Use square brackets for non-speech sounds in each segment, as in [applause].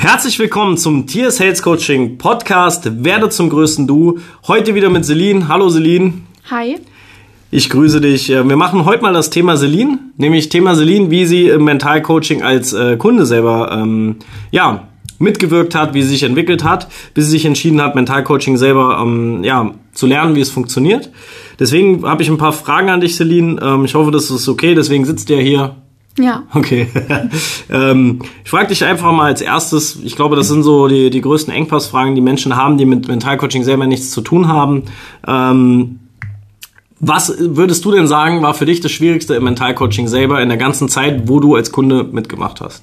Herzlich willkommen zum Tier Sales Coaching Podcast Werde zum größten Du. Heute wieder mit Celine. Hallo Celine. Hi. Ich grüße dich. Wir machen heute mal das Thema Celine, nämlich Thema Celine, wie sie im Mentalcoaching als äh, Kunde selber ähm, ja, mitgewirkt hat, wie sie sich entwickelt hat, bis sie sich entschieden hat, Mentalcoaching selber ähm, ja, zu lernen, wie es funktioniert. Deswegen habe ich ein paar Fragen an dich, Celine. Ähm, ich hoffe, das ist okay. Deswegen sitzt ihr hier. Ja. Okay. [laughs] ähm, ich frage dich einfach mal als erstes, ich glaube, das sind so die, die größten Engpassfragen, die Menschen haben, die mit Mentalcoaching selber nichts zu tun haben. Ähm, was würdest du denn sagen, war für dich das Schwierigste im Mentalcoaching selber in der ganzen Zeit, wo du als Kunde mitgemacht hast?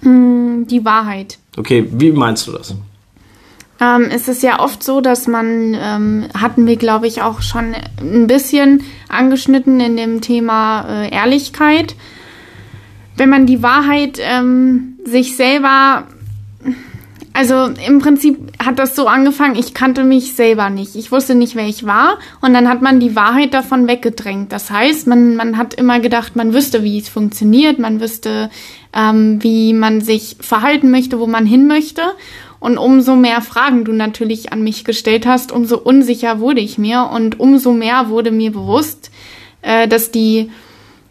Mm, die Wahrheit. Okay, wie meinst du das? Ähm, es ist ja oft so, dass man, ähm, hatten wir glaube ich auch schon ein bisschen angeschnitten in dem Thema äh, Ehrlichkeit. Wenn man die Wahrheit ähm, sich selber, also im Prinzip hat das so angefangen, ich kannte mich selber nicht. Ich wusste nicht, wer ich war und dann hat man die Wahrheit davon weggedrängt. Das heißt, man, man hat immer gedacht, man wüsste, wie es funktioniert, man wüsste, ähm, wie man sich verhalten möchte, wo man hin möchte. Und umso mehr Fragen du natürlich an mich gestellt hast, umso unsicher wurde ich mir und umso mehr wurde mir bewusst, äh, dass die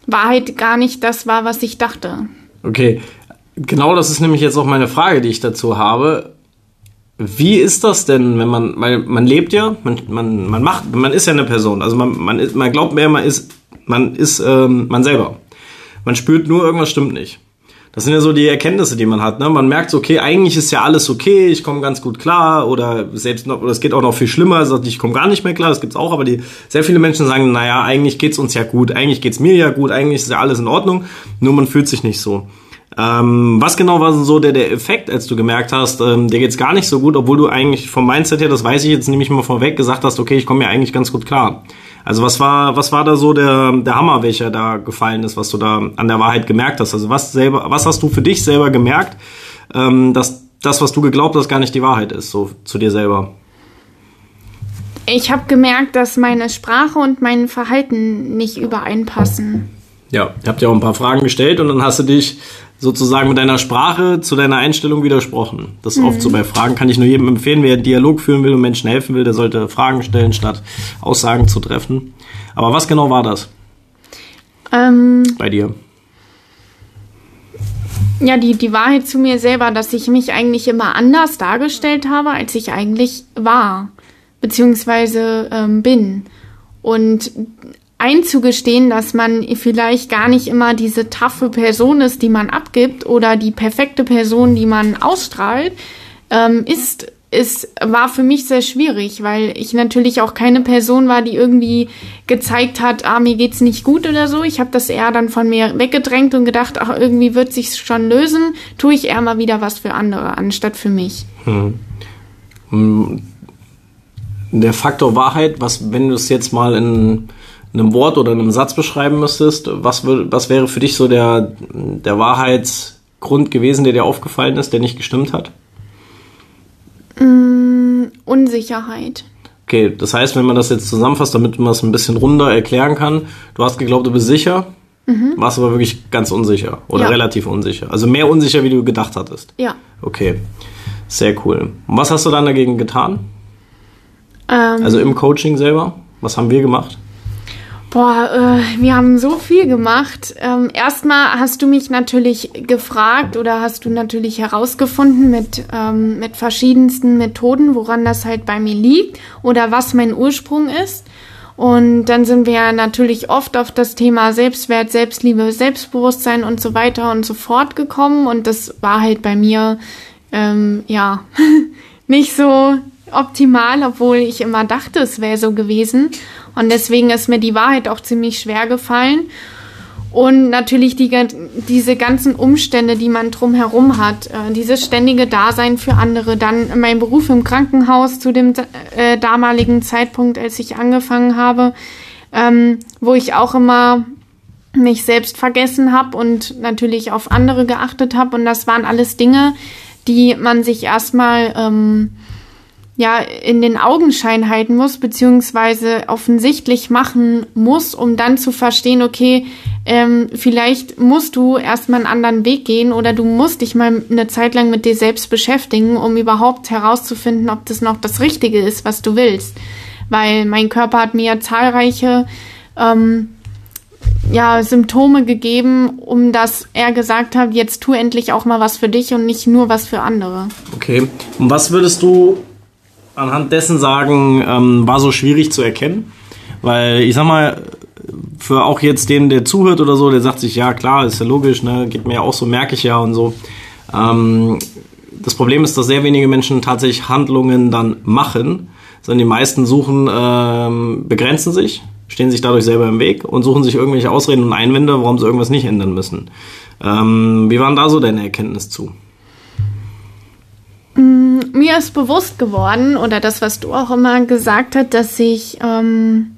Wahrheit gar nicht das war, was ich dachte. Okay, genau das ist nämlich jetzt auch meine Frage, die ich dazu habe. Wie ist das denn, wenn man, weil man lebt ja, man, man, man macht, man ist ja eine Person, also man, man, ist, man glaubt mehr, man ist, man ist ähm, man selber. Man spürt nur, irgendwas stimmt nicht. Das sind ja so die Erkenntnisse, die man hat. Ne? Man merkt okay, eigentlich ist ja alles okay, ich komme ganz gut klar oder selbst noch, oder es geht auch noch viel schlimmer, ich komme gar nicht mehr klar, das gibt's auch, aber die sehr viele Menschen sagen, naja, eigentlich geht's uns ja gut, eigentlich geht's mir ja gut, eigentlich ist ja alles in Ordnung, nur man fühlt sich nicht so. Ähm, was genau war so der, der Effekt, als du gemerkt hast, ähm, dir geht's gar nicht so gut, obwohl du eigentlich vom Mindset her, das weiß ich jetzt nämlich mal vorweg, gesagt hast, okay, ich komme ja eigentlich ganz gut klar. Also was war, was war da so der, der Hammer, welcher da gefallen ist, was du da an der Wahrheit gemerkt hast? Also was selber, was hast du für dich selber gemerkt, ähm, dass das, was du geglaubt hast, gar nicht die Wahrheit ist, so zu dir selber? Ich habe gemerkt, dass meine Sprache und mein Verhalten nicht übereinpassen. Ja, ihr habt ja auch ein paar Fragen gestellt und dann hast du dich sozusagen mit deiner Sprache zu deiner Einstellung widersprochen. Das ist mhm. oft so bei Fragen, kann ich nur jedem empfehlen, wer Dialog führen will und Menschen helfen will, der sollte Fragen stellen, statt Aussagen zu treffen. Aber was genau war das? Ähm, bei dir? Ja, die, die Wahrheit zu mir selber, dass ich mich eigentlich immer anders dargestellt habe, als ich eigentlich war, beziehungsweise ähm, bin. Und einzugestehen, dass man vielleicht gar nicht immer diese taffe Person ist, die man abgibt oder die perfekte Person, die man ausstrahlt, ähm, ist, ist, war für mich sehr schwierig, weil ich natürlich auch keine Person war, die irgendwie gezeigt hat, ah, mir geht's nicht gut oder so. Ich habe das eher dann von mir weggedrängt und gedacht, ach, irgendwie wird sich's schon lösen, tue ich eher mal wieder was für andere, anstatt für mich. Hm. hm. Der Faktor Wahrheit, was, wenn du es jetzt mal in einem Wort oder einem Satz beschreiben müsstest, was, was wäre für dich so der, der Wahrheitsgrund gewesen, der dir aufgefallen ist, der nicht gestimmt hat? Mm, Unsicherheit. Okay, das heißt, wenn man das jetzt zusammenfasst, damit man es ein bisschen runder erklären kann, du hast geglaubt, du bist sicher, mhm. warst aber wirklich ganz unsicher oder ja. relativ unsicher. Also mehr unsicher, wie du gedacht hattest. Ja. Okay, sehr cool. Und was hast du dann dagegen getan? Ähm, also im Coaching selber? Was haben wir gemacht? Boah, äh, wir haben so viel gemacht. Ähm, erstmal hast du mich natürlich gefragt oder hast du natürlich herausgefunden mit, ähm, mit verschiedensten Methoden, woran das halt bei mir liegt oder was mein Ursprung ist. Und dann sind wir natürlich oft auf das Thema Selbstwert, Selbstliebe, Selbstbewusstsein und so weiter und so fort gekommen. Und das war halt bei mir, ähm, ja, [laughs] nicht so optimal, obwohl ich immer dachte, es wäre so gewesen. Und deswegen ist mir die Wahrheit auch ziemlich schwer gefallen. Und natürlich die, diese ganzen Umstände, die man drumherum hat, äh, dieses ständige Dasein für andere, dann mein Beruf im Krankenhaus zu dem äh, damaligen Zeitpunkt, als ich angefangen habe, ähm, wo ich auch immer mich selbst vergessen habe und natürlich auf andere geachtet habe. Und das waren alles Dinge, die man sich erstmal ähm, ja in den Augenschein halten muss, beziehungsweise offensichtlich machen muss, um dann zu verstehen, okay, ähm, vielleicht musst du erstmal einen anderen Weg gehen oder du musst dich mal eine Zeit lang mit dir selbst beschäftigen, um überhaupt herauszufinden, ob das noch das Richtige ist, was du willst. Weil mein Körper hat mir ja zahlreiche ähm, ja, Symptome gegeben, um dass er gesagt hat, jetzt tu endlich auch mal was für dich und nicht nur was für andere. Okay. Und was würdest du anhand dessen sagen, ähm, war so schwierig zu erkennen? Weil ich sag mal, für auch jetzt den, der zuhört oder so, der sagt sich, ja klar, ist ja logisch, ne, geht mir ja auch so, merke ich ja und so. Ähm, das Problem ist, dass sehr wenige Menschen tatsächlich Handlungen dann machen, sondern die meisten suchen, ähm, begrenzen sich, stehen sich dadurch selber im Weg und suchen sich irgendwelche Ausreden und Einwände, warum sie irgendwas nicht ändern müssen. Ähm, wie waren da so deine Erkenntnis zu? Mm, mir ist bewusst geworden, oder das, was du auch immer gesagt hast, dass ich, ähm,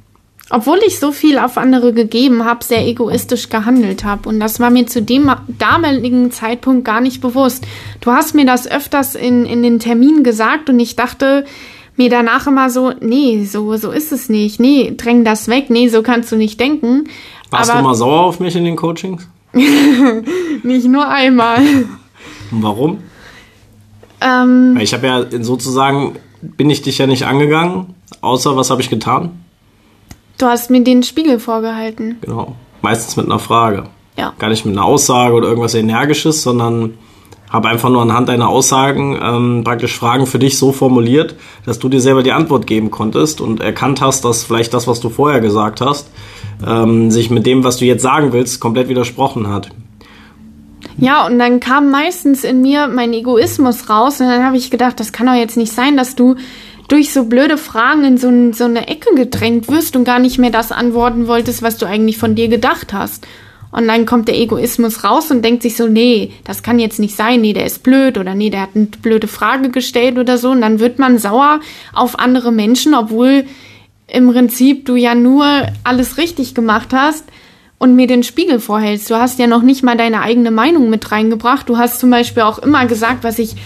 obwohl ich so viel auf andere gegeben habe, sehr egoistisch gehandelt habe. Und das war mir zu dem damaligen Zeitpunkt gar nicht bewusst. Du hast mir das öfters in, in den Terminen gesagt und ich dachte, mir danach immer so, nee, so, so ist es nicht. Nee, dräng das weg. Nee, so kannst du nicht denken. Warst Aber du mal sauer auf mich in den Coachings? [laughs] nicht nur einmal. Und warum? Ähm, ich habe ja sozusagen, bin ich dich ja nicht angegangen, außer was habe ich getan? Du hast mir den Spiegel vorgehalten. Genau. Meistens mit einer Frage. Ja. Gar nicht mit einer Aussage oder irgendwas Energisches, sondern habe einfach nur anhand deiner Aussagen ähm, praktisch Fragen für dich so formuliert, dass du dir selber die Antwort geben konntest und erkannt hast, dass vielleicht das, was du vorher gesagt hast, ähm, sich mit dem, was du jetzt sagen willst, komplett widersprochen hat. Ja, und dann kam meistens in mir mein Egoismus raus und dann habe ich gedacht, das kann doch jetzt nicht sein, dass du durch so blöde Fragen in so, so eine Ecke gedrängt wirst und gar nicht mehr das antworten wolltest, was du eigentlich von dir gedacht hast. Und dann kommt der Egoismus raus und denkt sich so, nee, das kann jetzt nicht sein, nee, der ist blöd oder nee, der hat eine blöde Frage gestellt oder so. Und dann wird man sauer auf andere Menschen, obwohl im Prinzip du ja nur alles richtig gemacht hast und mir den Spiegel vorhältst. Du hast ja noch nicht mal deine eigene Meinung mit reingebracht. Du hast zum Beispiel auch immer gesagt, was ich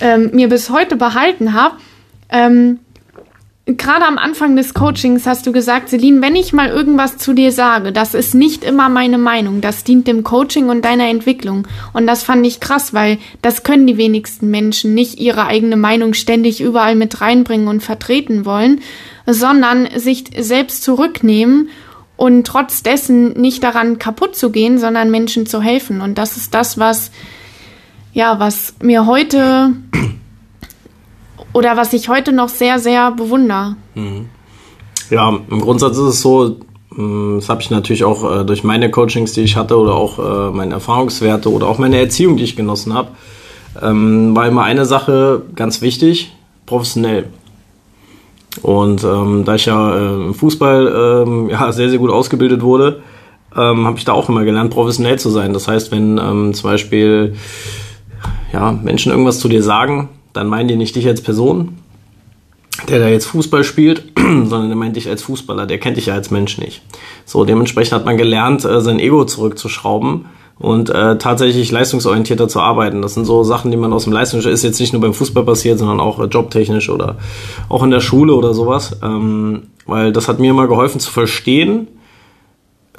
ähm, mir bis heute behalten habe. Ähm, Gerade am Anfang des Coachings hast du gesagt, Celine, wenn ich mal irgendwas zu dir sage, das ist nicht immer meine Meinung, das dient dem Coaching und deiner Entwicklung. Und das fand ich krass, weil das können die wenigsten Menschen nicht ihre eigene Meinung ständig überall mit reinbringen und vertreten wollen, sondern sich selbst zurücknehmen und trotz dessen nicht daran kaputt zu gehen, sondern Menschen zu helfen. Und das ist das, was, ja, was mir heute [clears throat] oder was ich heute noch sehr, sehr bewundere. Mhm. Ja, im Grundsatz ist es so, hm, das habe ich natürlich auch äh, durch meine Coachings, die ich hatte, oder auch äh, meine Erfahrungswerte oder auch meine Erziehung, die ich genossen habe, ähm, war immer eine Sache ganz wichtig, professionell. Und ähm, da ich ja äh, im Fußball ähm, ja, sehr, sehr gut ausgebildet wurde, ähm, habe ich da auch immer gelernt, professionell zu sein. Das heißt, wenn ähm, zum Beispiel ja, Menschen irgendwas zu dir sagen, dann meinen die nicht dich als Person, der da jetzt Fußball spielt, [clears throat] sondern der meint dich als Fußballer, der kennt dich ja als Mensch nicht. So, dementsprechend hat man gelernt, äh, sein Ego zurückzuschrauben und äh, tatsächlich leistungsorientierter zu arbeiten. Das sind so Sachen, die man aus dem Leistungs ist jetzt nicht nur beim Fußball passiert, sondern auch äh, jobtechnisch oder auch in der Schule oder sowas. Ähm, weil das hat mir immer geholfen zu verstehen,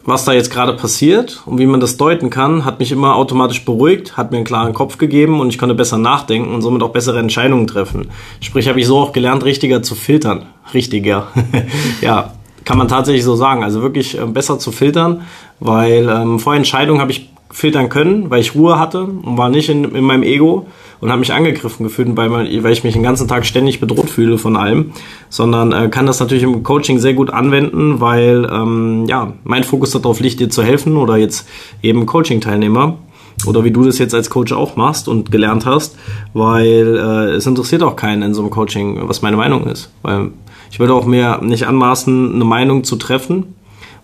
was da jetzt gerade passiert und wie man das deuten kann, hat mich immer automatisch beruhigt, hat mir einen klaren Kopf gegeben und ich konnte besser nachdenken und somit auch bessere Entscheidungen treffen. Sprich, habe ich so auch gelernt, richtiger zu filtern. Richtiger. [laughs] ja, kann man tatsächlich so sagen. Also wirklich äh, besser zu filtern, weil ähm, vor Entscheidungen habe ich filtern können, weil ich Ruhe hatte und war nicht in, in meinem Ego und habe mich angegriffen gefühlt, weil, man, weil ich mich den ganzen Tag ständig bedroht fühle von allem, sondern äh, kann das natürlich im Coaching sehr gut anwenden, weil ähm, ja mein Fokus darauf liegt, dir zu helfen oder jetzt eben Coaching-Teilnehmer oder wie du das jetzt als Coach auch machst und gelernt hast, weil äh, es interessiert auch keinen in so einem Coaching, was meine Meinung ist, weil ich würde auch mir nicht anmaßen, eine Meinung zu treffen,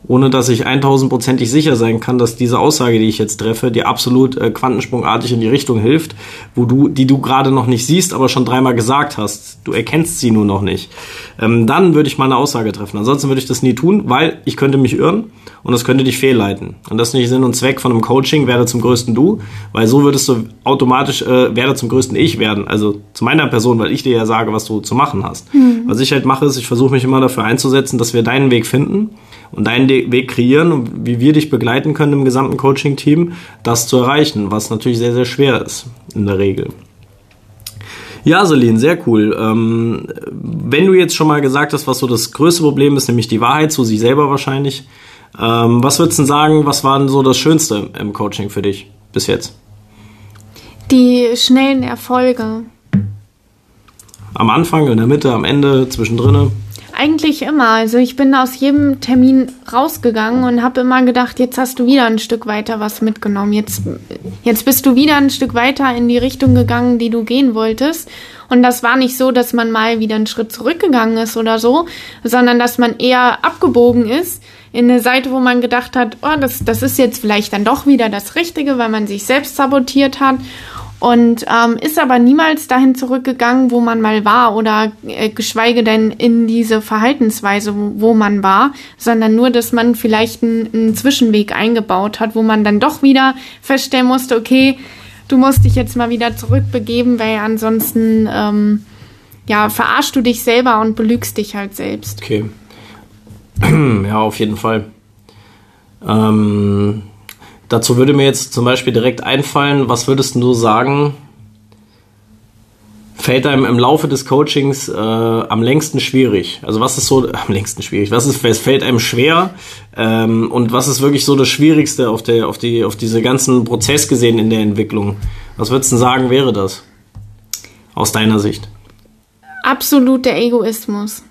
ohne dass ich 1000%ig sicher sein kann, dass diese Aussage, die ich jetzt treffe, dir absolut äh, quantensprungartig in die Richtung hilft, wo du, die du gerade noch nicht siehst, aber schon dreimal gesagt hast. Du erkennst sie nur noch nicht. Ähm, dann würde ich mal eine Aussage treffen. Ansonsten würde ich das nie tun, weil ich könnte mich irren und das könnte dich fehlleiten. Und das ist nicht Sinn und Zweck von einem Coaching, werde zum größten du, weil so würdest du automatisch äh, werde zum größten ich werden. Also zu meiner Person, weil ich dir ja sage, was du zu machen hast. Mhm. Was ich halt mache, ist, ich versuche mich immer dafür einzusetzen, dass wir deinen Weg finden und deinen Weg kreieren und wie wir dich begleiten können im gesamten Coaching-Team, das zu erreichen, was natürlich sehr, sehr schwer ist in der Regel. Ja, Celine, sehr cool. Ähm, wenn du jetzt schon mal gesagt hast, was so das größte Problem ist, nämlich die Wahrheit zu sich selber wahrscheinlich, ähm, was würdest du sagen, was war denn so das Schönste im Coaching für dich bis jetzt? Die schnellen Erfolge. Am Anfang, in der Mitte, am Ende, zwischendrin? Eigentlich immer. Also ich bin aus jedem Termin rausgegangen und habe immer gedacht, jetzt hast du wieder ein Stück weiter was mitgenommen. Jetzt, jetzt bist du wieder ein Stück weiter in die Richtung gegangen, die du gehen wolltest. Und das war nicht so, dass man mal wieder einen Schritt zurückgegangen ist oder so, sondern dass man eher abgebogen ist in eine Seite, wo man gedacht hat, oh, das, das ist jetzt vielleicht dann doch wieder das Richtige, weil man sich selbst sabotiert hat und ähm, ist aber niemals dahin zurückgegangen, wo man mal war oder äh, geschweige denn in diese Verhaltensweise, wo, wo, man war, sondern nur, dass man vielleicht einen, einen Zwischenweg eingebaut hat, wo man dann doch wieder feststellen musste, okay, du musst dich jetzt mal wieder zurückbegeben, weil ansonsten ähm, ja verarschst du dich selber und belügst dich halt selbst. Okay. [clears throat] ja, auf jeden Fall. Ähm, Dazu würde mir jetzt zum Beispiel direkt einfallen, was würdest du sagen, fällt einem im Laufe des Coachings äh, am längsten schwierig? Also was ist so [laughs] am längsten schwierig? Was ist, was fällt einem schwer? Ähm, und was ist wirklich so das Schwierigste auf der, auf die, auf diese ganzen Prozess gesehen in der Entwicklung? Was würdest du sagen, wäre das? Aus deiner Sicht? Absolut der Egoismus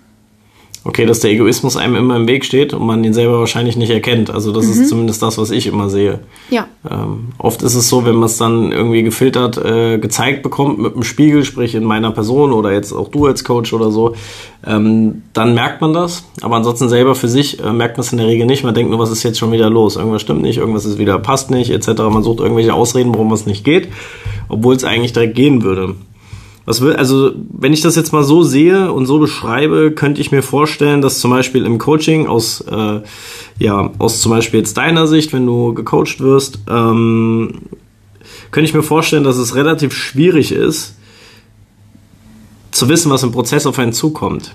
okay, dass der Egoismus einem immer im Weg steht und man ihn selber wahrscheinlich nicht erkennt. Also das mhm. ist zumindest das, was ich immer sehe. Ja. Ähm, oft ist es so, wenn man es dann irgendwie gefiltert äh, gezeigt bekommt mit einem Spiegel, sprich in meiner Person oder jetzt auch du als Coach oder so, ähm, dann merkt man das. Aber ansonsten selber für sich äh, merkt man es in der Regel nicht. Man denkt nur, was ist jetzt schon wieder los? Irgendwas stimmt nicht, irgendwas ist wieder passt nicht, etc. Man sucht irgendwelche Ausreden, warum es nicht geht, obwohl es eigentlich direkt gehen würde. Was will, also, wenn ich das jetzt mal so sehe und so beschreibe, könnte ich mir vorstellen, dass zum Beispiel im Coaching aus, äh, ja, aus zum Beispiel jetzt deiner Sicht, wenn du gecoacht wirst, ähm, könnte ich mir vorstellen, dass es relativ schwierig ist, zu wissen, was im Prozess auf einen zukommt.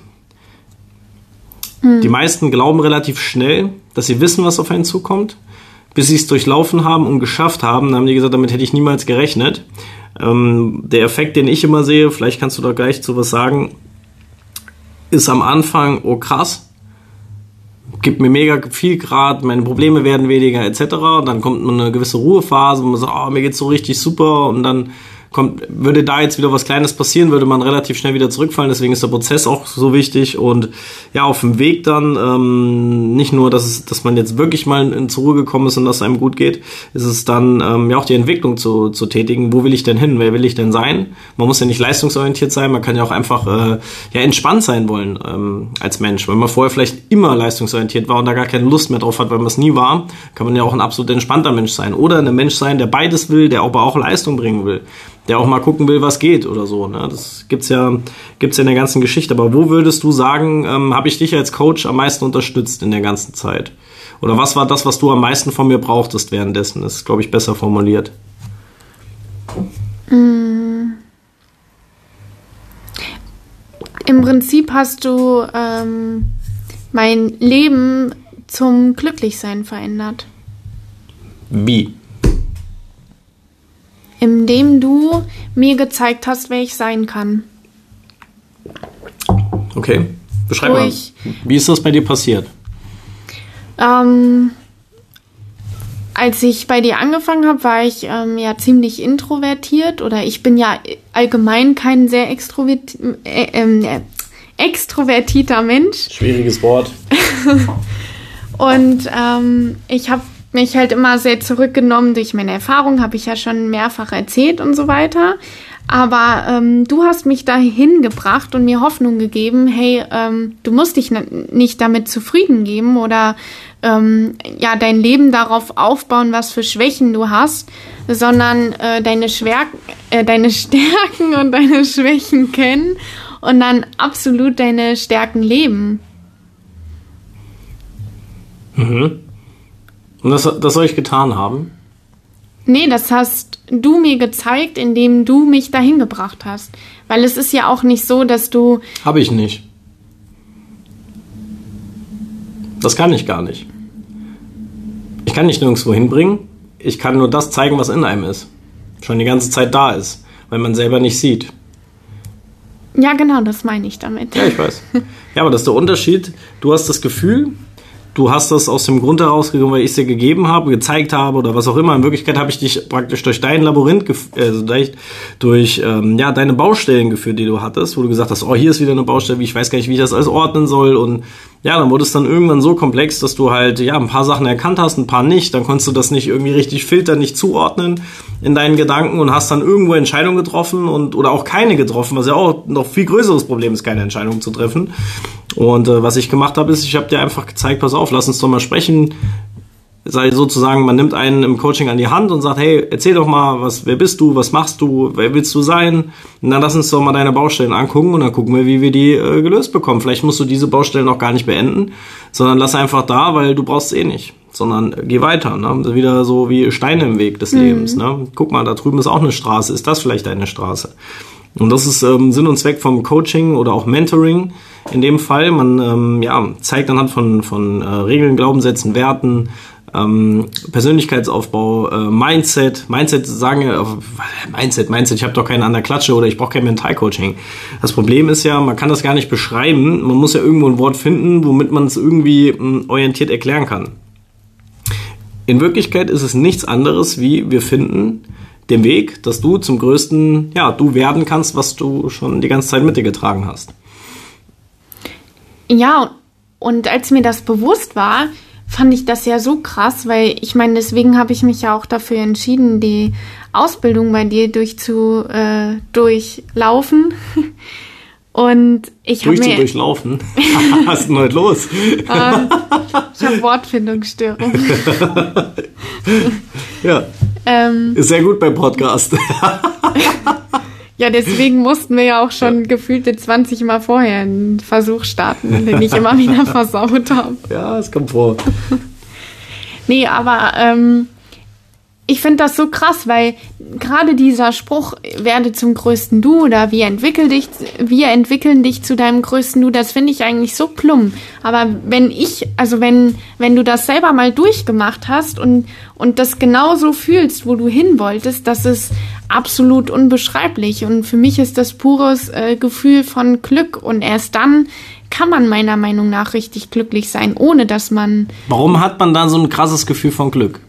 Hm. Die meisten glauben relativ schnell, dass sie wissen, was auf einen zukommt, bis sie es durchlaufen haben und geschafft haben. Dann haben die gesagt, damit hätte ich niemals gerechnet. Ähm, der Effekt, den ich immer sehe, vielleicht kannst du da gleich zu was sagen, ist am Anfang, oh krass, gibt mir mega viel Grad, meine Probleme werden weniger etc. Dann kommt eine gewisse Ruhephase, wo man sagt, oh, mir geht's so richtig super und dann kommt, würde da jetzt wieder was Kleines passieren, würde man relativ schnell wieder zurückfallen. Deswegen ist der Prozess auch so wichtig. Und ja, auf dem Weg dann ähm, nicht nur, dass, es, dass man jetzt wirklich mal in, zur Ruhe gekommen ist und dass es einem gut geht, ist es dann ähm, ja auch die Entwicklung zu, zu tätigen. Wo will ich denn hin? Wer will ich denn sein? Man muss ja nicht leistungsorientiert sein, man kann ja auch einfach äh, ja entspannt sein wollen ähm, als Mensch. Wenn man vorher vielleicht immer leistungsorientiert war und da gar keine Lust mehr drauf hat, weil man es nie war, kann man ja auch ein absolut entspannter Mensch sein. Oder ein Mensch sein, der beides will, der aber auch Leistung bringen will der auch mal gucken will, was geht oder so. Ne? Das gibt's ja, gibt's ja in der ganzen Geschichte. Aber wo würdest du sagen, ähm, habe ich dich als Coach am meisten unterstützt in der ganzen Zeit? Oder was war das, was du am meisten von mir brauchtest währenddessen? Das ist, glaube ich, besser formuliert. Mm. Im Prinzip hast du ähm, mein Leben zum Glücklichsein verändert. Wie? Indem du mir gezeigt hast, wer ich sein kann. Okay, beschreib Wo mal. Ich, Wie ist das bei dir passiert? Ähm, als ich bei dir angefangen habe, war ich ähm, ja ziemlich introvertiert oder ich bin ja allgemein kein sehr extrovert, äh, äh, extrovertierter Mensch. Schwieriges Wort. [laughs] Und ähm, ich habe mich halt immer sehr zurückgenommen durch meine Erfahrung, habe ich ja schon mehrfach erzählt und so weiter. Aber ähm, du hast mich dahin gebracht und mir Hoffnung gegeben, hey, ähm, du musst dich nicht damit zufrieden geben oder ähm, ja dein Leben darauf aufbauen, was für Schwächen du hast, sondern äh, deine, Schwer äh, deine [laughs] Stärken und deine Schwächen kennen und dann absolut deine Stärken leben. Mhm. Und das, das soll ich getan haben? Nee, das hast du mir gezeigt, indem du mich dahin gebracht hast. Weil es ist ja auch nicht so, dass du. Habe ich nicht. Das kann ich gar nicht. Ich kann nicht nirgendwo hinbringen. Ich kann nur das zeigen, was in einem ist. Schon die ganze Zeit da ist, weil man selber nicht sieht. Ja, genau, das meine ich damit. Ja, ich weiß. [laughs] Ja, aber das ist der Unterschied. Du hast das Gefühl, du hast das aus dem Grund herausgekommen, weil ich es dir gegeben habe, gezeigt habe oder was auch immer. In Wirklichkeit habe ich dich praktisch durch dein Labyrinth, also durch, durch ähm, ja, deine Baustellen geführt, die du hattest, wo du gesagt hast, oh, hier ist wieder eine Baustelle, ich weiß gar nicht, wie ich das alles ordnen soll. Und ja, dann wurde es dann irgendwann so komplex, dass du halt, ja, ein paar Sachen erkannt hast, ein paar nicht, dann konntest du das nicht irgendwie richtig filtern, nicht zuordnen in deinen Gedanken und hast dann irgendwo Entscheidungen getroffen und, oder auch keine getroffen, was ja auch noch viel größeres Problem ist, keine Entscheidung zu treffen. Und äh, was ich gemacht habe, ist, ich habe dir einfach gezeigt, pass auf, lass uns doch mal sprechen, sei sozusagen, man nimmt einen im Coaching an die Hand und sagt, hey, erzähl doch mal, was, wer bist du, was machst du, wer willst du sein? Und dann lass uns doch mal deine Baustellen angucken und dann gucken wir, wie wir die äh, gelöst bekommen. Vielleicht musst du diese Baustellen auch gar nicht beenden, sondern lass einfach da, weil du brauchst es eh nicht. Sondern geh weiter, ne? Wieder so wie Steine im Weg des mhm. Lebens, ne? Guck mal, da drüben ist auch eine Straße. Ist das vielleicht eine Straße? Und das ist ähm, Sinn und Zweck vom Coaching oder auch Mentoring. In dem Fall, man ähm, ja, zeigt anhand von, von äh, Regeln, Glaubenssätzen, Werten, ähm, Persönlichkeitsaufbau, äh, Mindset. Mindset sagen ja, äh, Mindset, Mindset, ich habe doch keinen an der Klatsche oder ich brauche kein Mentalcoaching. Das Problem ist ja, man kann das gar nicht beschreiben. Man muss ja irgendwo ein Wort finden, womit man es irgendwie mh, hm, orientiert erklären kann. In Wirklichkeit ist es nichts anderes, wie wir finden den Weg, dass du zum größten, ja, du werden kannst, was du schon die ganze Zeit mit dir getragen hast. Ja, und als mir das bewusst war, fand ich das ja so krass, weil ich meine, deswegen habe ich mich ja auch dafür entschieden, die Ausbildung bei dir durchzu, äh, durchlaufen. [laughs] Und ich habe mir... durchlaufen? [laughs] Was ist denn heute los? ähm, [laughs] ich habe Wortfindungsstörung. ja. Ähm, ist sehr gut beim Podcast. [laughs] Ja, deswegen mussten wir ja auch schon ja. gefühlte 20 Mal vorher einen Versuch starten, den ich immer wieder versaut habe. Ja, es kommt vor. nee, aber ähm, ich finde das so krass, weil gerade dieser Spruch, werde zum größten Du oder wir entwickeln dich, wir entwickeln dich zu deinem größten Du, das finde ich eigentlich so plump. Aber wenn ich, also wenn, wenn du das selber mal durchgemacht hast und, und das genauso fühlst, wo du hin wolltest, das ist absolut unbeschreiblich. Und für mich ist das pures äh, Gefühl von Glück. Und erst dann kann man meiner Meinung nach richtig glücklich sein, ohne dass man. Warum hat man dann so ein krasses Gefühl von Glück?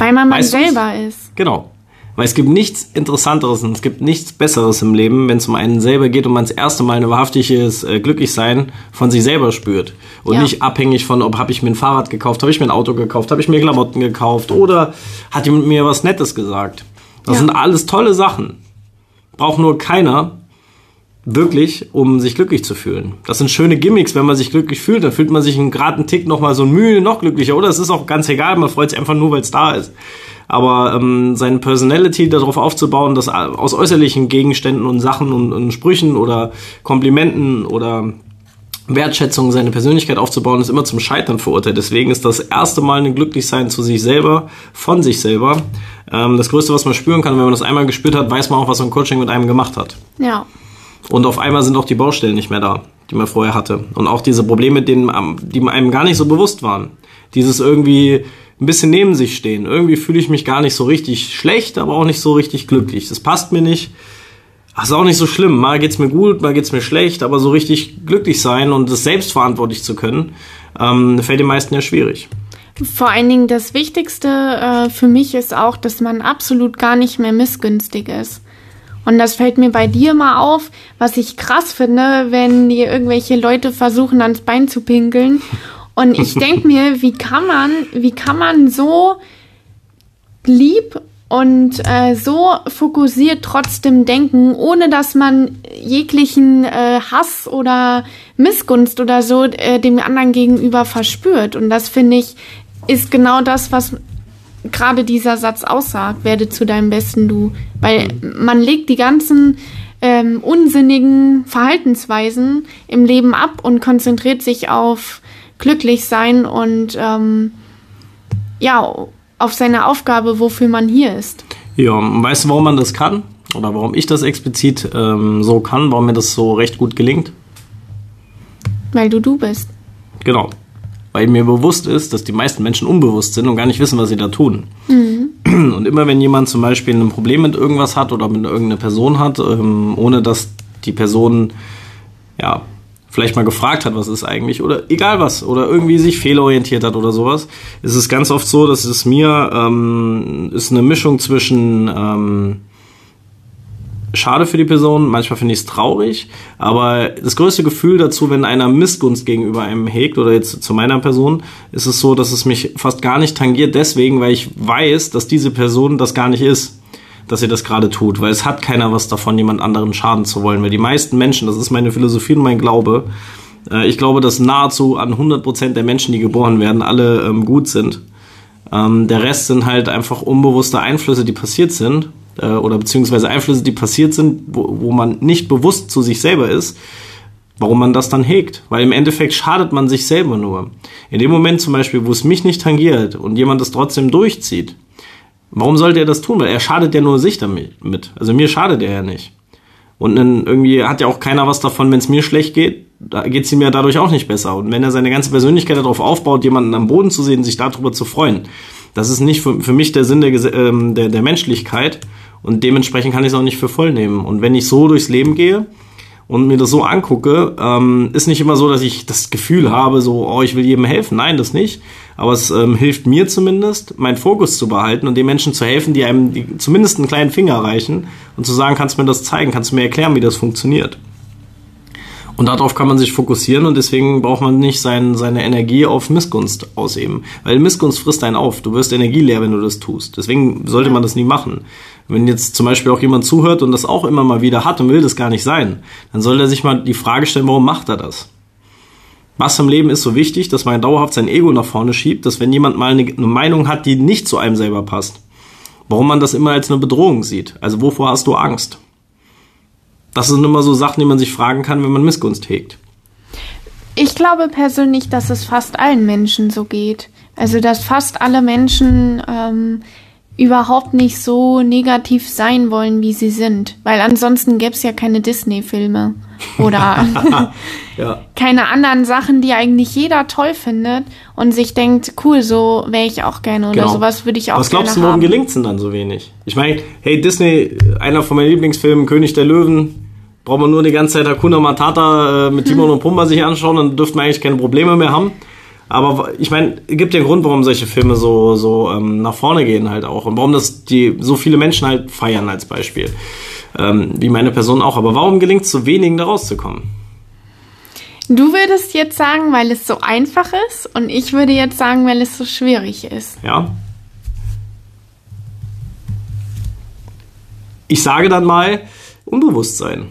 Weil man man selber ist. Genau. Weil es gibt nichts Interessanteres und es gibt nichts Besseres im Leben, wenn es um einen selber geht und man das erste Mal ein wahrhaftiges äh, Glücklichsein von sich selber spürt. Und ja. nicht abhängig von, ob habe ich mir ein Fahrrad gekauft, habe ich mir ein Auto gekauft, habe ich mir Klamotten gekauft oder hat jemand mir was Nettes gesagt. Das ja. sind alles tolle Sachen. Braucht nur keiner wirklich, um sich glücklich zu fühlen. Das sind schöne Gimmicks, wenn man sich glücklich fühlt, dann fühlt man sich einen geraden Tick noch mal so Mühe noch glücklicher. Oder es ist auch ganz egal, man freut sich einfach nur, weil es da ist. Aber ähm, seine Personality darauf aufzubauen, dass aus äußerlichen Gegenständen und Sachen und, und Sprüchen oder Komplimenten oder Wertschätzung seine Persönlichkeit aufzubauen, ist immer zum Scheitern verurteilt. Deswegen ist das erste Mal ein Glücklichsein zu sich selber, von sich selber, ähm, das Größte, was man spüren kann. wenn man das einmal gespürt hat, weiß man auch, was so ein Coaching mit einem gemacht hat. Ja. Und auf einmal sind auch die Baustellen nicht mehr da, die man vorher hatte. Und auch diese Probleme, denen, die einem gar nicht so bewusst waren. Dieses irgendwie ein bisschen neben sich stehen. Irgendwie fühle ich mich gar nicht so richtig schlecht, aber auch nicht so richtig glücklich. Das passt mir nicht. Ach, ist auch nicht so schlimm. Mal geht's mir gut, mal geht's mir schlecht, aber so richtig glücklich sein und es selbstverantwortlich zu können, ähm, fällt den meisten ja schwierig. Vor allen Dingen das Wichtigste äh, für mich ist auch, dass man absolut gar nicht mehr missgünstig ist. Und das fällt mir bei dir mal auf, was ich krass finde, wenn dir irgendwelche Leute versuchen, ans Bein zu pinkeln. Und ich [laughs] denke mir, wie kann man, wie kann man so lieb und äh, so fokussiert trotzdem denken, ohne dass man jeglichen äh, Hass oder Missgunst oder so äh, dem anderen gegenüber verspürt. Und das finde ich ist genau das, was gerade dieser Satz aussagt, werde zu deinem besten Du. Weil man legt die ganzen ähm, unsinnigen Verhaltensweisen im Leben ab und konzentriert sich auf glücklich sein und ähm, ja, auf seine Aufgabe, wofür man hier ist. Ja, weißt du, warum man das kann? Oder warum ich das explizit ähm, so kann, warum mir das so recht gut gelingt? Weil du du bist. Genau weil mir bewusst ist, dass die meisten Menschen unbewusst sind und gar nicht wissen, was sie da tun. Mhm. Und immer wenn jemand zum Beispiel ein Problem mit irgendwas hat oder mit irgendeiner Person hat, ähm, ohne dass die Person ja vielleicht mal gefragt hat, was ist eigentlich oder egal was oder irgendwie sich fehlorientiert hat oder sowas, ist es ganz oft so, dass es mir ähm, ist eine Mischung zwischen ähm, schade für die Person, manchmal finde ich es traurig, aber das größte Gefühl dazu, wenn einer Missgunst gegenüber einem hegt oder jetzt zu meiner Person, ist es so, dass es mich fast gar nicht tangiert, deswegen, weil ich weiß, dass diese Person das gar nicht ist dass sie das gerade tut, weil es hat keiner was davon, jemand anderen schaden zu wollen, weil die meisten Menschen, das ist meine Philosophie und mein Glaube, äh, ich glaube, dass nahezu an 100% der Menschen, die geboren werden, alle ähm, gut sind. Ähm, der Rest sind halt einfach unbewusste Einflüsse, die passiert sind äh, oder beziehungsweise Einflüsse, die passiert sind, wo, wo man nicht bewusst zu sich selber ist, warum man das dann hegt. Weil im Endeffekt schadet man sich selber nur. In dem Moment zum Beispiel, wo es mich nicht tangiert und jemand das trotzdem durchzieht, warum sollte er das tun? Weil er schadet ja nur sich damit. Also mir schadet er ja nicht. Und dann irgendwie hat ja auch keiner was davon, wenn es mir schlecht geht, da geht es ihm ja dadurch auch nicht besser. Und wenn er seine ganze Persönlichkeit darauf aufbaut, jemanden am Boden zu sehen, sich darüber zu freuen, das ist nicht für, für mich der Sinn der, ähm, der, der Menschlichkeit. Und dementsprechend kann ich es auch nicht für voll nehmen. Und wenn ich so durchs Leben gehe und mir das so angucke, ähm, ist nicht immer so, dass ich das Gefühl habe, so, oh, ich will jedem helfen. Nein, das nicht. Aber es ähm, hilft mir zumindest, meinen Fokus zu behalten und den Menschen zu helfen, die einem die, zumindest einen kleinen Finger reichen und zu sagen, kannst du mir das zeigen, kannst du mir erklären, wie das funktioniert. Und darauf kann man sich fokussieren und deswegen braucht man nicht sein, seine Energie auf Missgunst ausüben. Weil Missgunst frisst einen auf. Du wirst energieleer, wenn du das tust. Deswegen sollte man das nie machen. Wenn jetzt zum Beispiel auch jemand zuhört und das auch immer mal wieder hat und will das gar nicht sein, dann soll er sich mal die Frage stellen, warum macht er das? Was im Leben ist so wichtig, dass man dauerhaft sein Ego nach vorne schiebt, dass wenn jemand mal eine Meinung hat, die nicht zu einem selber passt, warum man das immer als eine Bedrohung sieht. Also wovor hast du Angst? Das sind immer so Sachen, die man sich fragen kann, wenn man Missgunst hegt. Ich glaube persönlich, dass es fast allen Menschen so geht. Also, dass fast alle Menschen ähm, überhaupt nicht so negativ sein wollen, wie sie sind. Weil ansonsten gäbe es ja keine Disney-Filme oder [laughs] ja. keine anderen Sachen, die eigentlich jeder toll findet und sich denkt, cool, so wäre ich auch gerne oder genau. sowas würde ich auch Was glaubst du, warum gelingt es denn dann so wenig? Ich meine, hey, Disney, einer von meinen Lieblingsfilmen, König der Löwen, braucht man nur die ganze Zeit Hakuna Matata äh, mit Timon hm. und Pumba sich anschauen, dann dürften wir eigentlich keine Probleme mehr haben. Aber ich meine, gibt ja einen Grund, warum solche Filme so, so ähm, nach vorne gehen halt auch und warum das die so viele Menschen halt feiern als Beispiel. Ähm, wie meine Person auch. Aber warum gelingt es so wenigen da rauszukommen? Du würdest jetzt sagen, weil es so einfach ist und ich würde jetzt sagen, weil es so schwierig ist. Ja. Ich sage dann mal Unbewusstsein.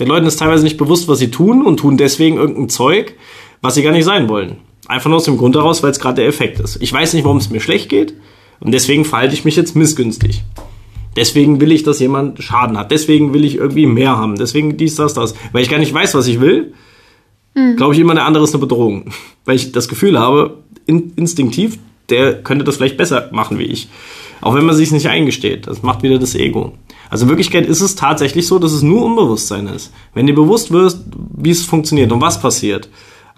Den Leuten ist teilweise nicht bewusst, was sie tun und tun deswegen irgendein Zeug, was sie gar nicht sein wollen. Einfach nur aus dem Grund daraus, weil es gerade der Effekt ist. Ich weiß nicht, warum es mir schlecht geht und deswegen verhalte ich mich jetzt missgünstig. Deswegen will ich, dass jemand Schaden hat. Deswegen will ich irgendwie mehr haben. Deswegen dies, das, das. Weil ich gar nicht weiß, was ich will, mhm. glaube ich immer, der andere ist eine Bedrohung. [laughs] Weil ich das Gefühl habe, in, instinktiv, der könnte das vielleicht besser machen wie ich. Auch wenn man sich nicht eingesteht. Das macht wieder das Ego. Also in Wirklichkeit ist es tatsächlich so, dass es nur Unbewusstsein ist. Wenn dir bewusst wirst, wie es funktioniert und was passiert,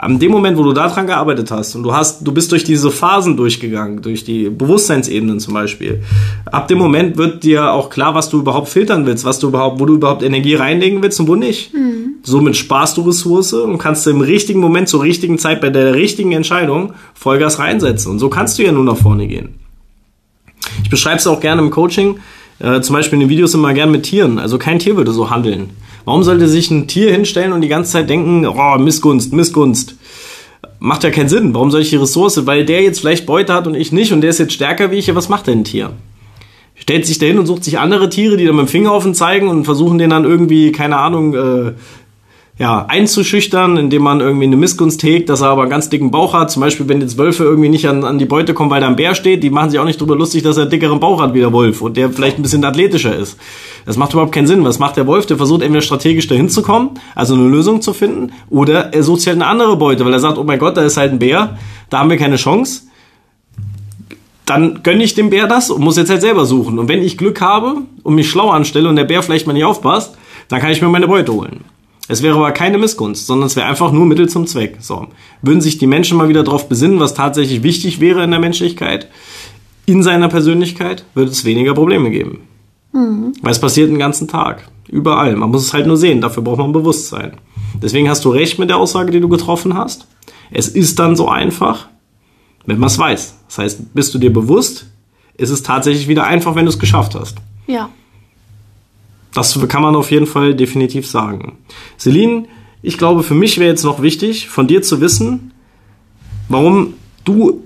an dem Moment, wo du daran gearbeitet hast und du hast, du bist durch diese Phasen durchgegangen, durch die Bewusstseinsebenen zum Beispiel, ab dem Moment wird dir auch klar, was du überhaupt filtern willst, was du überhaupt, wo du überhaupt Energie reinlegen willst und wo nicht. Mhm. Somit sparst du Ressource und kannst im richtigen Moment zur richtigen Zeit bei der richtigen Entscheidung Vollgas reinsetzen. Und so kannst du ja nur nach vorne gehen. Ich beschreibe es auch gerne im Coaching, äh, zum Beispiel in den Videos immer gerne mit Tieren. Also kein Tier würde so handeln. Warum sollte sich ein Tier hinstellen und die ganze Zeit denken, oh, Missgunst, Missgunst? Macht ja keinen Sinn. Warum soll ich die Ressource? Weil der jetzt vielleicht Beute hat und ich nicht und der ist jetzt stärker wie ich. Ja, was macht denn ein Tier? stellt sich dahin und sucht sich andere Tiere, die dann mit dem Finger auf ihn zeigen und versuchen den dann irgendwie, keine Ahnung, äh, ja, einzuschüchtern, indem man irgendwie eine Missgunst hegt, dass er aber einen ganz dicken Bauch hat. Zum Beispiel, wenn jetzt Wölfe irgendwie nicht an, an die Beute kommen, weil da ein Bär steht, die machen sich auch nicht drüber lustig, dass er einen dickeren Bauch hat wie der Wolf und der vielleicht ein bisschen athletischer ist. Das macht überhaupt keinen Sinn. Was macht der Wolf? Der versucht entweder strategisch dahin zu kommen, also eine Lösung zu finden, oder er sucht sich halt eine andere Beute, weil er sagt, oh mein Gott, da ist halt ein Bär, da haben wir keine Chance. Dann gönne ich dem Bär das und muss jetzt halt selber suchen. Und wenn ich Glück habe und mich schlau anstelle und der Bär vielleicht mal nicht aufpasst, dann kann ich mir meine Beute holen. Es wäre aber keine Missgunst, sondern es wäre einfach nur Mittel zum Zweck. So. Würden sich die Menschen mal wieder darauf besinnen, was tatsächlich wichtig wäre in der Menschlichkeit, in seiner Persönlichkeit, würde es weniger Probleme geben. Mhm. Weil es passiert den ganzen Tag. Überall. Man muss es halt nur sehen. Dafür braucht man Bewusstsein. Deswegen hast du recht mit der Aussage, die du getroffen hast. Es ist dann so einfach, wenn man es weiß. Das heißt, bist du dir bewusst, ist es tatsächlich wieder einfach, wenn du es geschafft hast. Ja. Das kann man auf jeden Fall definitiv sagen. Celine, ich glaube, für mich wäre jetzt noch wichtig, von dir zu wissen, warum du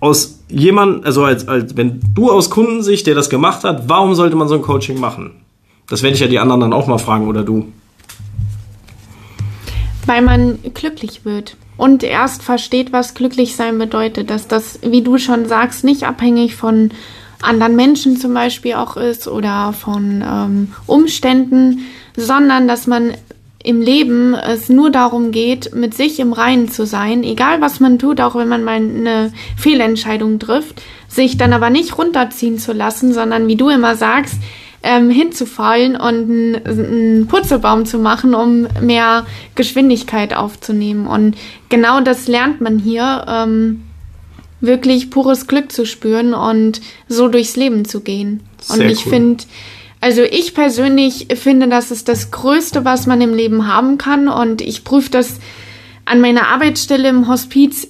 aus jemand, also als, als wenn du aus Kundensicht, der das gemacht hat, warum sollte man so ein Coaching machen? Das werde ich ja die anderen dann auch mal fragen oder du. Weil man glücklich wird und erst versteht, was glücklich sein bedeutet, dass das, wie du schon sagst, nicht abhängig von anderen Menschen zum Beispiel auch ist oder von ähm, Umständen, sondern dass man im Leben es nur darum geht, mit sich im Reinen zu sein, egal was man tut, auch wenn man mal eine Fehlentscheidung trifft, sich dann aber nicht runterziehen zu lassen, sondern wie du immer sagst, ähm, hinzufallen und einen Purzelbaum zu machen, um mehr Geschwindigkeit aufzunehmen. Und genau das lernt man hier. Ähm, wirklich pures Glück zu spüren und so durchs Leben zu gehen. Sehr und ich cool. finde, also ich persönlich finde, das ist das Größte, was man im Leben haben kann. Und ich prüfe das an meiner Arbeitsstelle im Hospiz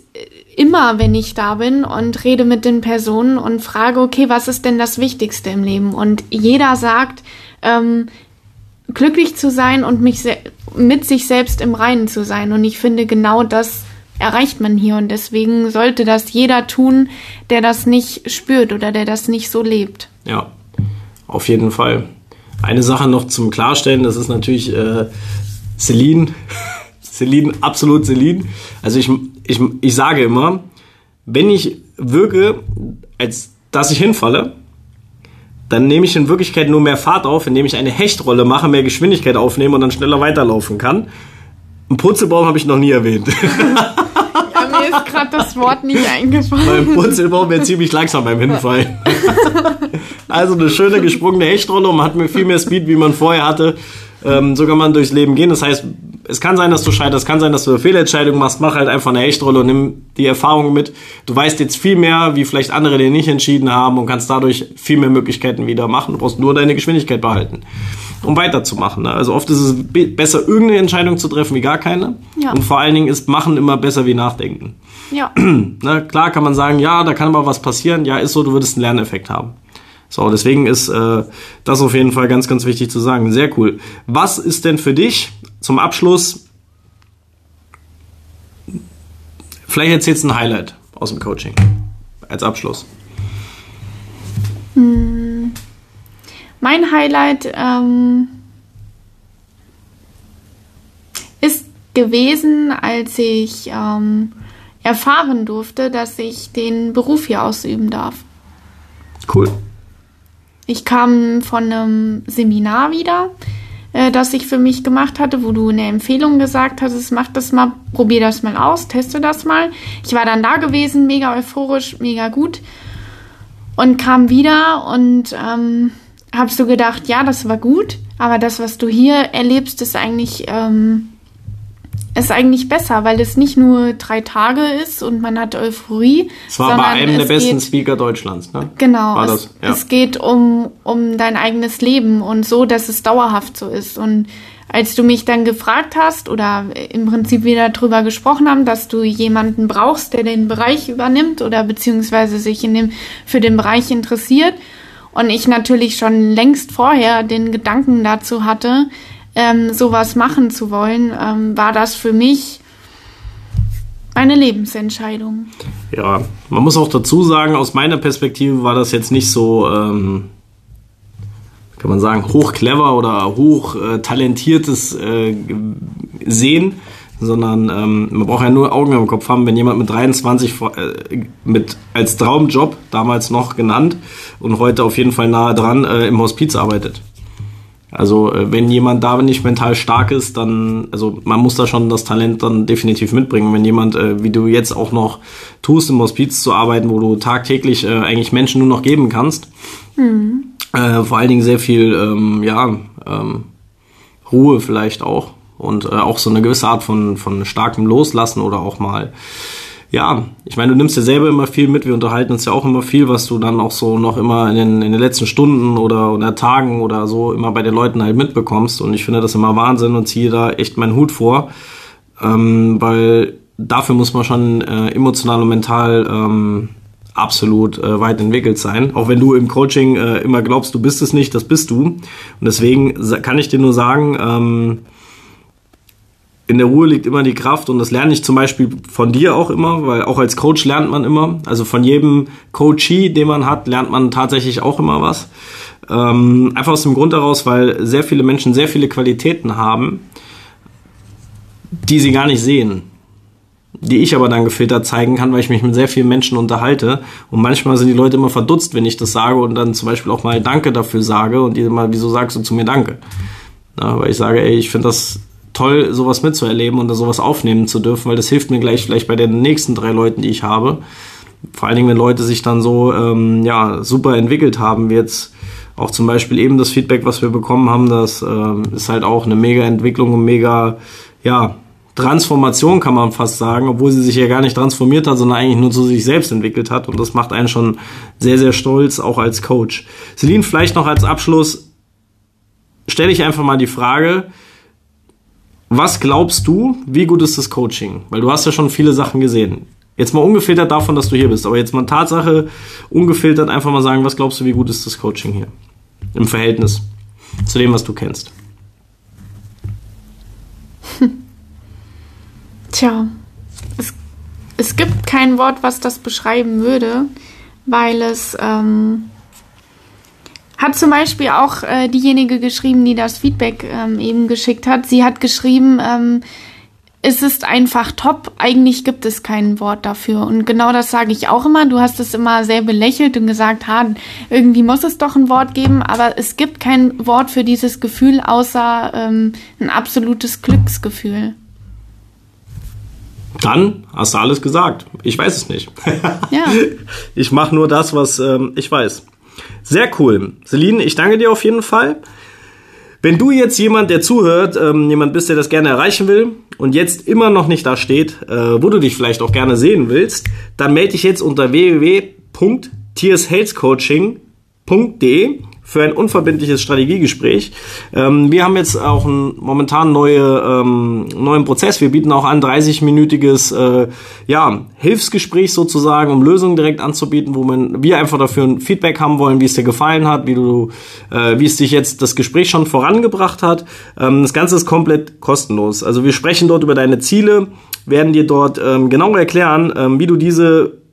immer, wenn ich da bin und rede mit den Personen und frage, okay, was ist denn das Wichtigste im Leben? Und jeder sagt, ähm, glücklich zu sein und mich mit sich selbst im Reinen zu sein. Und ich finde genau das erreicht man hier und deswegen sollte das jeder tun, der das nicht spürt oder der das nicht so lebt. Ja, auf jeden Fall. Eine Sache noch zum Klarstellen, das ist natürlich äh, Celine. [laughs] Celine, absolut Celine. Also ich, ich, ich sage immer, wenn ich wirke, als dass ich hinfalle, dann nehme ich in Wirklichkeit nur mehr Fahrt auf, indem ich eine Hechtrolle mache, mehr Geschwindigkeit aufnehme und dann schneller weiterlaufen kann. Ein Purzelbaum habe ich noch nie erwähnt. [laughs] mir ist gerade das Wort nicht eingefallen. Mein Purzelbaum wäre ziemlich langsam beim Hinfallen. [laughs] also eine schöne gesprungene Hechtrolle und man hat mir viel mehr Speed, wie man vorher hatte. Ähm, so kann man durchs Leben gehen. Das heißt, es kann sein, dass du scheiterst, es kann sein, dass du eine Fehlentscheidung machst. Mach halt einfach eine Hechtrolle und nimm die Erfahrung mit. Du weißt jetzt viel mehr, wie vielleicht andere, die nicht entschieden haben und kannst dadurch viel mehr Möglichkeiten wieder machen. Du brauchst nur deine Geschwindigkeit behalten um weiterzumachen. Ne? Also oft ist es besser, irgendeine Entscheidung zu treffen, wie gar keine. Ja. Und vor allen Dingen ist Machen immer besser wie Nachdenken. Ja. [clears throat] Na, klar kann man sagen, ja, da kann aber was passieren. Ja, ist so, du würdest einen Lerneffekt haben. So, deswegen ist äh, das auf jeden Fall ganz, ganz wichtig zu sagen. Sehr cool. Was ist denn für dich zum Abschluss? Vielleicht erzählst du ein Highlight aus dem Coaching als Abschluss. Hm. Mein Highlight ähm, ist gewesen, als ich ähm, erfahren durfte, dass ich den Beruf hier ausüben darf. Cool. Ich kam von einem Seminar wieder, äh, das ich für mich gemacht hatte, wo du eine Empfehlung gesagt hast, mach das mal, probier das mal aus, teste das mal. Ich war dann da gewesen, mega euphorisch, mega gut und kam wieder und ähm, habe so gedacht, ja, das war gut, aber das, was du hier erlebst, ist eigentlich, ähm, ist eigentlich besser, weil es nicht nur drei Tage ist und man hat Euphorie. Es war bei einem der besten geht, Speaker Deutschlands, ne? Genau. Es, das, ja. es, geht um, um dein eigenes Leben und so, dass es dauerhaft so ist. Und als du mich dann gefragt hast oder im Prinzip wieder darüber gesprochen haben, dass du jemanden brauchst, der den Bereich übernimmt oder beziehungsweise sich in dem, für den Bereich interessiert, und ich natürlich schon längst vorher den Gedanken dazu hatte, ähm, sowas machen zu wollen, ähm, war das für mich eine Lebensentscheidung. Ja, man muss auch dazu sagen, aus meiner Perspektive war das jetzt nicht so, ähm, kann man sagen, hoch clever oder hoch äh, talentiertes äh, sehen, sondern ähm, man braucht ja nur Augen im Kopf haben, wenn jemand mit 23 äh, mit als Traumjob damals noch genannt und heute auf jeden Fall nahe dran äh, im Hospiz arbeitet. Also äh, wenn jemand da nicht mental stark ist, dann, also man muss da schon das Talent dann definitiv mitbringen. Wenn jemand, äh, wie du jetzt auch noch tust, im Hospiz zu arbeiten, wo du tagtäglich äh, eigentlich Menschen nur noch geben kannst, mhm. äh, vor allen Dingen sehr viel, ähm, ja, ähm, Ruhe vielleicht auch und äh, auch so eine gewisse Art von, von starkem Loslassen oder auch mal ja, ich meine, du nimmst dir selber immer viel mit. Wir unterhalten uns ja auch immer viel, was du dann auch so noch immer in den, in den letzten Stunden oder, oder Tagen oder so immer bei den Leuten halt mitbekommst. Und ich finde das immer Wahnsinn und ziehe da echt meinen Hut vor, ähm, weil dafür muss man schon äh, emotional und mental ähm, absolut äh, weit entwickelt sein. Auch wenn du im Coaching äh, immer glaubst, du bist es nicht, das bist du. Und deswegen kann ich dir nur sagen, ähm, in der Ruhe liegt immer die Kraft und das lerne ich zum Beispiel von dir auch immer, weil auch als Coach lernt man immer. Also von jedem Coachee, den man hat, lernt man tatsächlich auch immer was. Ähm, einfach aus dem Grund daraus, weil sehr viele Menschen sehr viele Qualitäten haben, die sie gar nicht sehen. Die ich aber dann gefiltert zeigen kann, weil ich mich mit sehr vielen Menschen unterhalte. Und manchmal sind die Leute immer verdutzt, wenn ich das sage und dann zum Beispiel auch mal Danke dafür sage und die immer, wieso sagst du zu mir Danke? Ja, weil ich sage, ey, ich finde das toll, sowas mitzuerleben und sowas aufnehmen zu dürfen, weil das hilft mir gleich vielleicht bei den nächsten drei Leuten, die ich habe. Vor allen Dingen, wenn Leute sich dann so ähm, ja, super entwickelt haben, wie jetzt auch zum Beispiel eben das Feedback, was wir bekommen haben, das ähm, ist halt auch eine mega Entwicklung und mega, ja, Transformation kann man fast sagen, obwohl sie sich ja gar nicht transformiert hat, sondern eigentlich nur zu sich selbst entwickelt hat. Und das macht einen schon sehr, sehr stolz, auch als Coach. Celine, vielleicht noch als Abschluss, stelle ich einfach mal die Frage, was glaubst du, wie gut ist das Coaching? Weil du hast ja schon viele Sachen gesehen. Jetzt mal ungefiltert davon, dass du hier bist, aber jetzt mal Tatsache ungefiltert einfach mal sagen, was glaubst du, wie gut ist das Coaching hier? Im Verhältnis zu dem, was du kennst. [laughs] Tja, es, es gibt kein Wort, was das beschreiben würde, weil es ähm, hat zum Beispiel auch äh, diejenige geschrieben, die das Feedback ähm, eben geschickt hat. Sie hat geschrieben, ähm, es ist einfach top. Eigentlich gibt es kein Wort dafür. Und genau das sage ich auch immer. Du hast es immer sehr belächelt und gesagt, ha, irgendwie muss es doch ein Wort geben. Aber es gibt kein Wort für dieses Gefühl, außer ähm, ein absolutes Glücksgefühl. Dann hast du alles gesagt. Ich weiß es nicht. ja. [laughs] Ich mache nur das, was ähm, ich weiß. Sehr cool. Celine, ich danke dir auf jeden Fall. Wenn du jetzt jemand, der zuhört, ähm, jemand bist, der das gerne erreichen will und jetzt immer noch nicht da steht, äh, wo du dich vielleicht auch gerne sehen willst, dann melde dich jetzt unter www.tiershealthcoaching.de für ein unverbindliches Strategiegespräch. Ähm, wir haben jetzt auch einen momentan neue, ähm, neuen Prozess. Wir bieten auch an 30-minütiges äh, ja, Hilfsgespräch sozusagen, um Lösungen direkt anzubieten, wo man wir einfach dafür ein Feedback haben wollen, wie es dir gefallen hat, wie du, äh, wie es dich jetzt das Gespräch schon vorangebracht hat. Ähm, das Ganze ist komplett kostenlos. Also wir sprechen dort über deine Ziele, werden dir dort ähm, genau erklären, ähm, wie du diese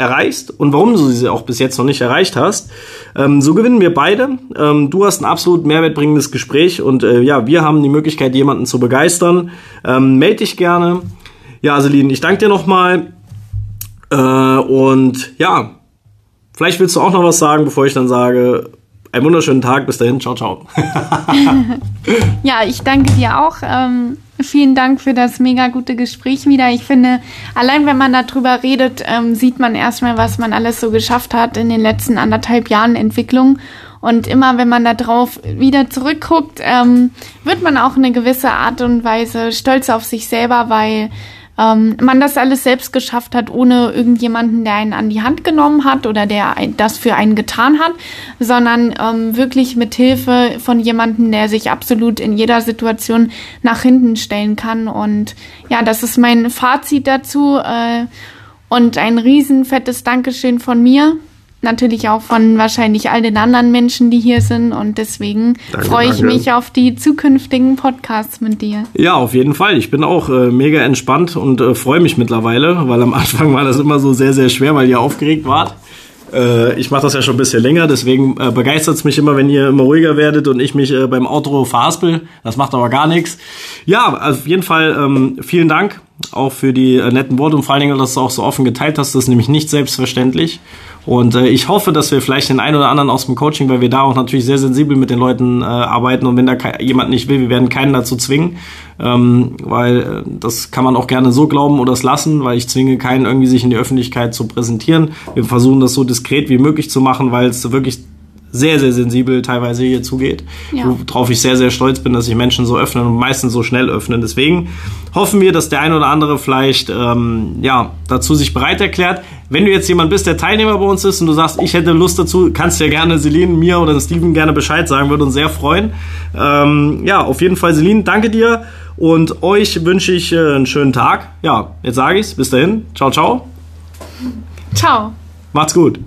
erreichst und warum du sie auch bis jetzt noch nicht erreicht hast. Ähm, so gewinnen wir beide. Ähm, du hast ein absolut mehrwertbringendes Gespräch und äh, ja, wir haben die Möglichkeit, jemanden zu begeistern. Ähm, meld dich gerne. Ja, Celine, ich danke dir nochmal. Äh, und ja, vielleicht willst du auch noch was sagen, bevor ich dann sage, einen wunderschönen Tag. Bis dahin. Ciao, ciao. [laughs] [laughs] ja, ich danke dir auch. Ähm, vielen Dank für das mega gute Gespräch wieder. Ich finde, allein wenn man darüber redet, ähm, sieht man erstmal, was man alles so geschafft hat in den letzten anderthalb Jahren Entwicklung. Und immer wenn man da drauf wieder zurückguckt, ähm, wird man auch eine gewisse Art und Weise stolz auf sich selber, weil ähm, man das alles selbst geschafft hat, ohne irgendjemanden, der einen an die Hand genommen hat oder der das für einen getan hat, sondern ähm, wirklich mit Hilfe von jemandem, der sich absolut in jeder Situation nach hinten stellen kann. Und ja, das ist mein Fazit dazu. Äh, und ein riesen fettes Dankeschön von mir natürlich auch von wahrscheinlich all den anderen Menschen, die hier sind. Und deswegen danke, freue ich danke. mich auf die zukünftigen Podcasts mit dir. Ja, auf jeden Fall. Ich bin auch äh, mega entspannt und äh, freue mich mittlerweile, weil am [laughs] Anfang war das immer so sehr, sehr schwer, weil ihr aufgeregt wart. Äh, ich mache das ja schon ein bisschen länger, deswegen äh, begeistert es mich immer, wenn ihr immer ruhiger werdet und ich mich äh, beim Auto verhaspel. Das macht aber gar nichts. Ja, auf jeden Fall ähm, vielen Dank auch für die äh, netten Worte und vor allen Dingen, dass du auch so offen geteilt hast. Das ist nämlich nicht selbstverständlich. Und äh, ich hoffe, dass wir vielleicht den einen oder anderen aus dem Coaching, weil wir da auch natürlich sehr sensibel mit den Leuten äh, arbeiten und wenn da jemand nicht will, wir werden keinen dazu zwingen, ähm, weil äh, das kann man auch gerne so glauben oder es lassen, weil ich zwinge keinen irgendwie sich in die Öffentlichkeit zu präsentieren. Wir versuchen das so diskret wie möglich zu machen, weil es wirklich sehr, sehr sensibel teilweise hier zugeht. Ja. Worauf ich sehr, sehr stolz bin, dass sich Menschen so öffnen und meistens so schnell öffnen. Deswegen hoffen wir, dass der ein oder andere vielleicht ähm, ja, dazu sich bereit erklärt. Wenn du jetzt jemand bist, der Teilnehmer bei uns ist und du sagst, ich hätte Lust dazu, kannst du ja gerne Celine, mir oder Steven gerne Bescheid sagen, würde uns sehr freuen. Ähm, ja, auf jeden Fall, Celine, danke dir und euch wünsche ich äh, einen schönen Tag. Ja, jetzt sage ich's. Bis dahin. Ciao, ciao. Ciao. Macht's gut.